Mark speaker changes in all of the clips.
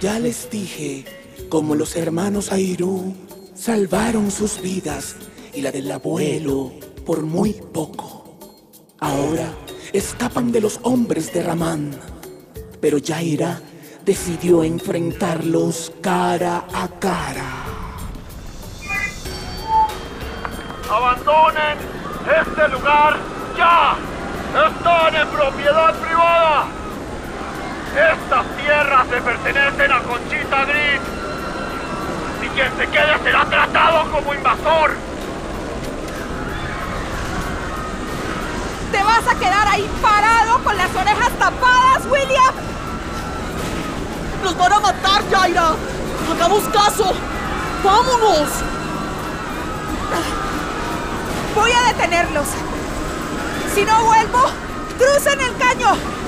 Speaker 1: Ya les dije cómo los hermanos Airú salvaron sus vidas y la del abuelo por muy poco. Ahora escapan de los hombres de Ramán, pero Yaira decidió enfrentarlos cara a cara.
Speaker 2: ¡Abandonen este lugar ya! ¡Están en propiedad privada! Estas tierras le pertenecen a Conchita Gris. Y quien se quede será tratado como invasor.
Speaker 3: ¿Te vas a quedar ahí parado con las orejas tapadas, William?
Speaker 4: ¡Nos van a matar, Jaira! ¡Hagamos caso! ¡Vámonos!
Speaker 3: Voy a detenerlos. Si no vuelvo, crucen el caño.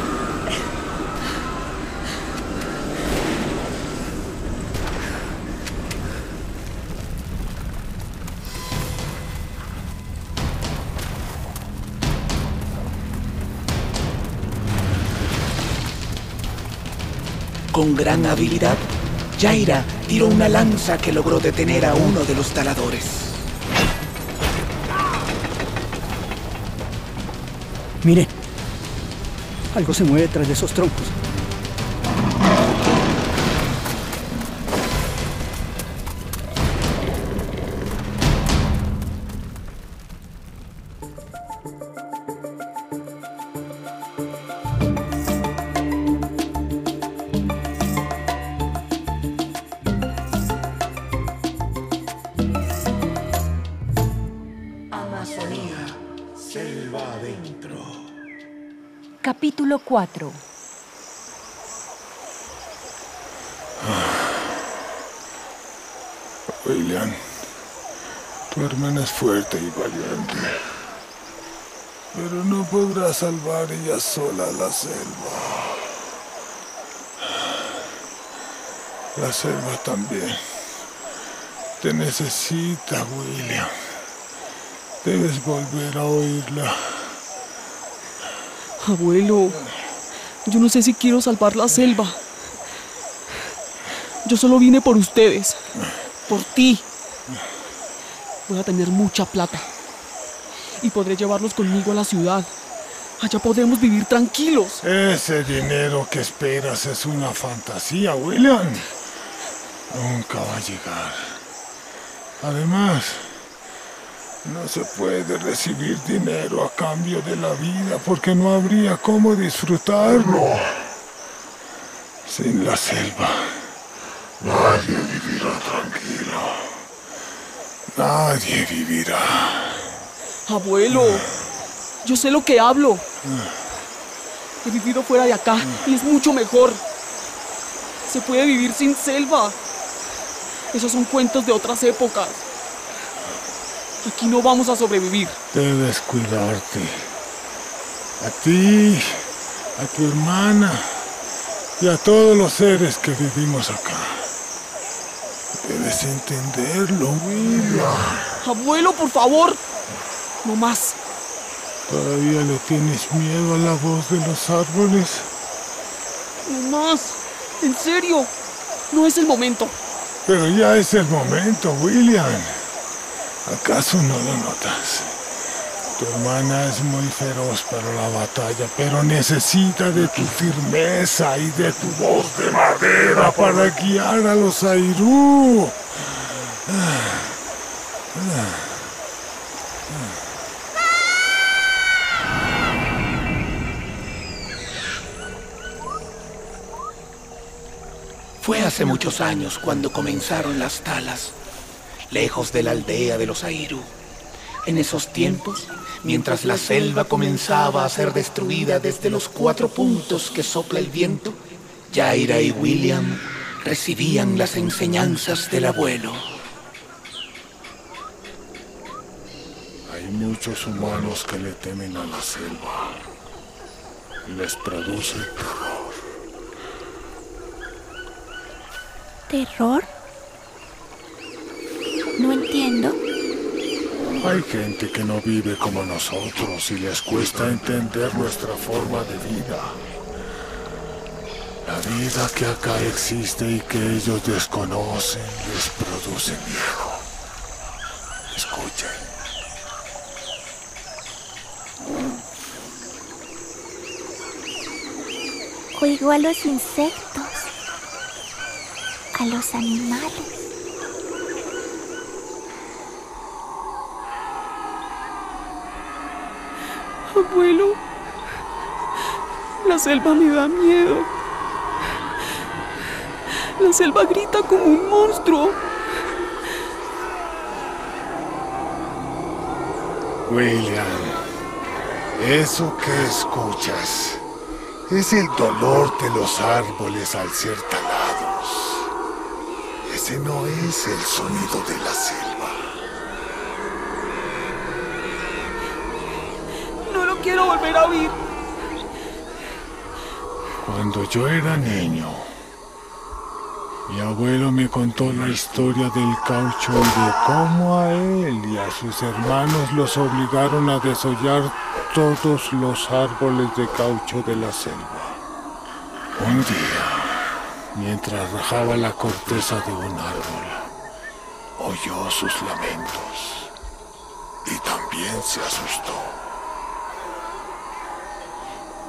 Speaker 1: Con gran habilidad, Jaira tiró una lanza que logró detener a uno de los taladores.
Speaker 4: Mire, algo se mueve detrás de esos troncos.
Speaker 5: Capítulo 4
Speaker 6: William, tu hermana es fuerte y valiente, pero no podrá salvar ella sola la selva. La selva también te necesita, William. Debes volver a oírla.
Speaker 4: Abuelo, yo no sé si quiero salvar la selva. Yo solo vine por ustedes, por ti. Voy a tener mucha plata y podré llevarlos conmigo a la ciudad. Allá podremos vivir tranquilos.
Speaker 6: Ese dinero que esperas es una fantasía, William. Nunca va a llegar. Además, no se puede recibir dinero a cambio de la vida porque no habría cómo disfrutarlo. Sin la selva, nadie vivirá tranquilo. Nadie vivirá.
Speaker 4: Abuelo, yo sé lo que hablo. He vivido fuera de acá y es mucho mejor. Se puede vivir sin selva. Esos son cuentos de otras épocas. Aquí no vamos a sobrevivir.
Speaker 6: Debes cuidarte. A ti, a tu hermana y a todos los seres que vivimos acá. Debes entenderlo, William.
Speaker 4: Abuelo, por favor. No más.
Speaker 6: ¿Todavía le tienes miedo a la voz de los árboles?
Speaker 4: No más. En serio. No es el momento.
Speaker 6: Pero ya es el momento, William. ¿Acaso no lo notas? Tu hermana es muy feroz para la batalla, pero necesita de tu firmeza y de tu voz de madera para guiar a los Airú.
Speaker 1: Fue hace muchos años cuando comenzaron las talas, lejos de la aldea de los Airú. En esos tiempos, mientras la selva comenzaba a ser destruida desde los cuatro puntos que sopla el viento, Jaira y William recibían las enseñanzas del abuelo.
Speaker 6: Hay muchos humanos que le temen a la selva. Les produce terror.
Speaker 7: ¿Terror? No entiendo.
Speaker 6: Hay gente que no vive como nosotros y les cuesta entender nuestra forma de vida. La vida que acá existe y que ellos desconocen les produce miedo. Escuchen.
Speaker 7: Oigo a los insectos, a los animales.
Speaker 4: Abuelo, la selva me da miedo. La selva grita como un monstruo.
Speaker 6: William, eso que escuchas es el dolor de los árboles al ser talados. Ese no es el sonido de la selva.
Speaker 4: No lo quiero volver a oír.
Speaker 6: Cuando yo era niño, mi abuelo me contó la historia del caucho y de cómo a él y a sus hermanos los obligaron a desollar todos los árboles de caucho de la selva. Un día, mientras rajaba la corteza de un árbol, oyó sus lamentos y también se asustó.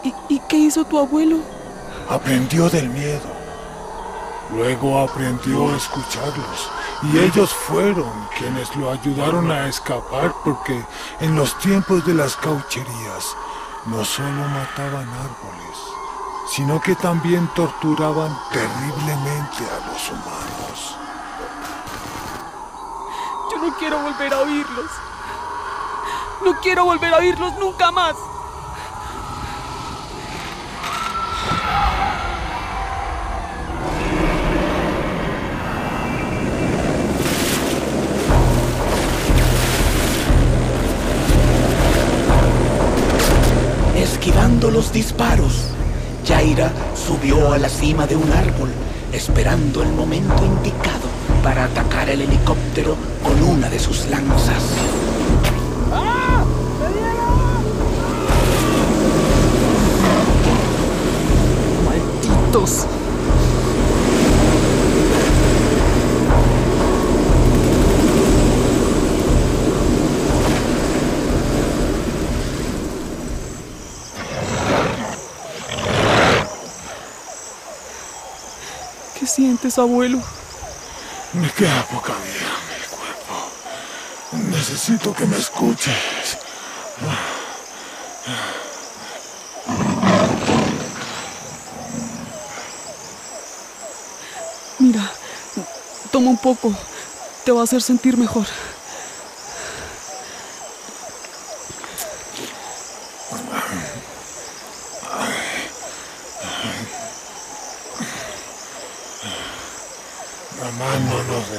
Speaker 4: ¿Y, y qué hizo tu abuelo?
Speaker 6: Aprendió del miedo. Luego aprendió a escucharlos. Y ellos fueron quienes lo ayudaron a escapar porque en los tiempos de las caucherías no solo mataban árboles, sino que también torturaban terriblemente a los humanos.
Speaker 4: Yo no quiero volver a oírlos. No quiero volver a oírlos nunca más.
Speaker 1: Los disparos, Jaira subió a la cima de un árbol, esperando el momento indicado para atacar el helicóptero con una de sus lanzas.
Speaker 4: Malditos. ¿Qué sientes, abuelo?
Speaker 6: Me queda poca vida en mi cuerpo. Necesito que me escuches.
Speaker 4: Mira, toma un poco. Te va a hacer sentir mejor.
Speaker 6: Mamá no nos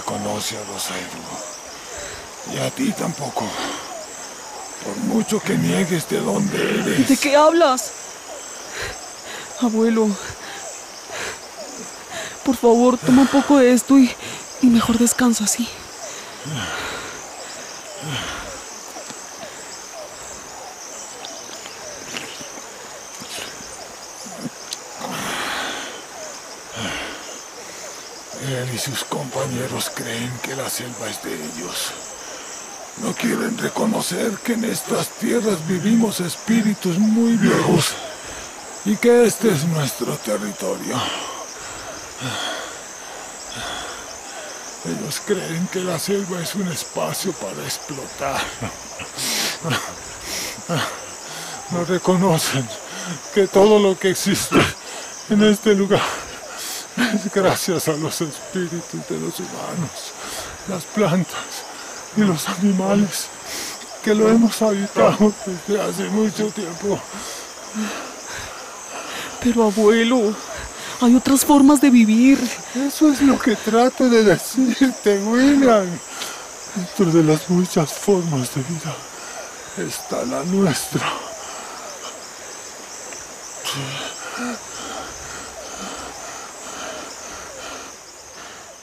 Speaker 6: Y a ti tampoco. Por mucho que niegues de dónde eres.
Speaker 4: ¿De qué hablas? Abuelo, por favor, toma un poco de esto y, y mejor descansa así.
Speaker 6: Él y sus compañeros creen que la selva es de ellos. No quieren reconocer que en estas tierras vivimos espíritus muy viejos y que este es nuestro territorio. Ellos creen que la selva es un espacio para explotar. No reconocen que todo lo que existe en este lugar gracias a los espíritus de los humanos, las plantas y los animales que lo hemos habitado desde hace mucho tiempo.
Speaker 4: Pero abuelo, hay otras formas de vivir.
Speaker 6: Eso es lo que trato de decirte, William. Dentro de las muchas formas de vida está la nuestra.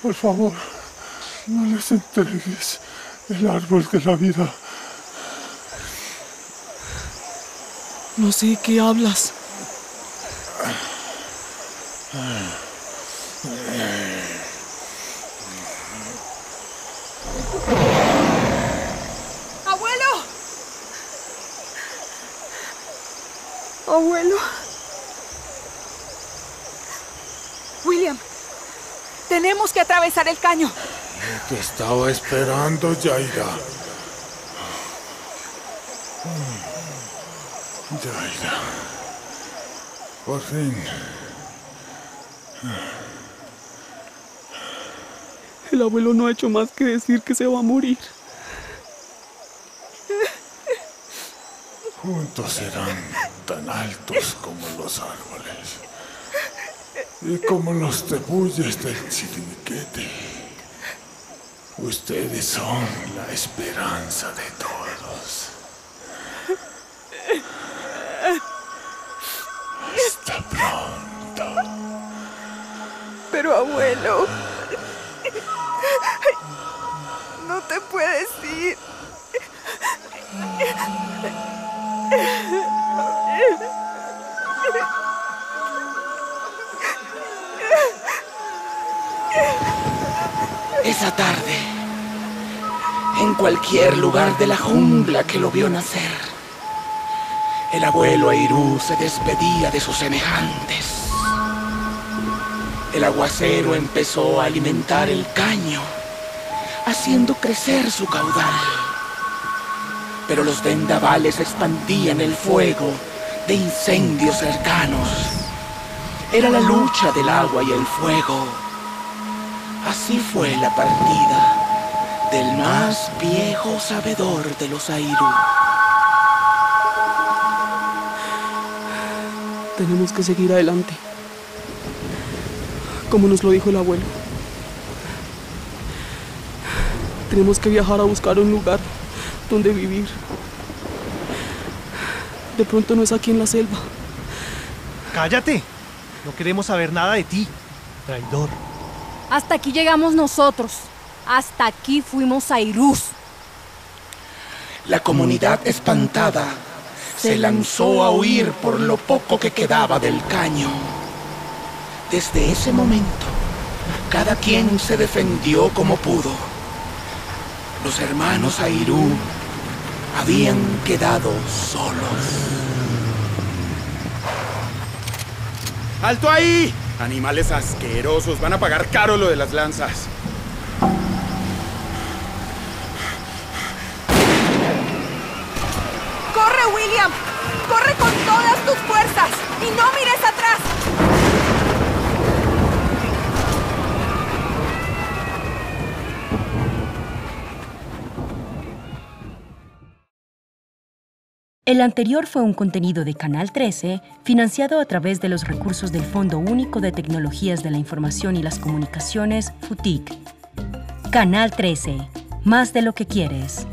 Speaker 6: Por favor, no les entregues el árbol de la vida.
Speaker 4: No sé qué hablas.
Speaker 3: ¡Abuelo! ¡Abuelo! Tenemos que atravesar el caño.
Speaker 6: Te estaba esperando, Yaira. Yaira. Por fin.
Speaker 4: El abuelo no ha hecho más que decir que se va a morir.
Speaker 6: Juntos serán tan altos como los árboles y como los tebuyes del chiriquete. Ustedes son la esperanza de todos. Hasta pronto.
Speaker 3: Pero abuelo,
Speaker 1: Esa tarde, en cualquier lugar de la jungla que lo vio nacer, el abuelo Airú se despedía de sus semejantes. El aguacero empezó a alimentar el caño, haciendo crecer su caudal. Pero los vendavales expandían el fuego de incendios cercanos. Era la lucha del agua y el fuego. Así fue la partida del más viejo sabedor de los Airú.
Speaker 4: Tenemos que seguir adelante. Como nos lo dijo el abuelo. Tenemos que viajar a buscar un lugar donde vivir. De pronto no es aquí en la selva.
Speaker 8: ¡Cállate! No queremos saber nada de ti, traidor.
Speaker 5: Hasta aquí llegamos nosotros. Hasta aquí fuimos Airús.
Speaker 1: La comunidad espantada se lanzó a huir por lo poco que quedaba del caño. Desde ese momento, cada quien se defendió como pudo. Los hermanos Airú habían quedado solos.
Speaker 9: ¡Alto ahí! Animales asquerosos, van a pagar caro lo de las lanzas.
Speaker 3: ¡Corre, William! ¡Corre con todas tus fuerzas! ¡Y no mires
Speaker 5: El anterior fue un contenido de Canal 13, financiado a través de los recursos del Fondo Único de Tecnologías de la Información y las Comunicaciones, FUTIC. Canal 13, más de lo que quieres.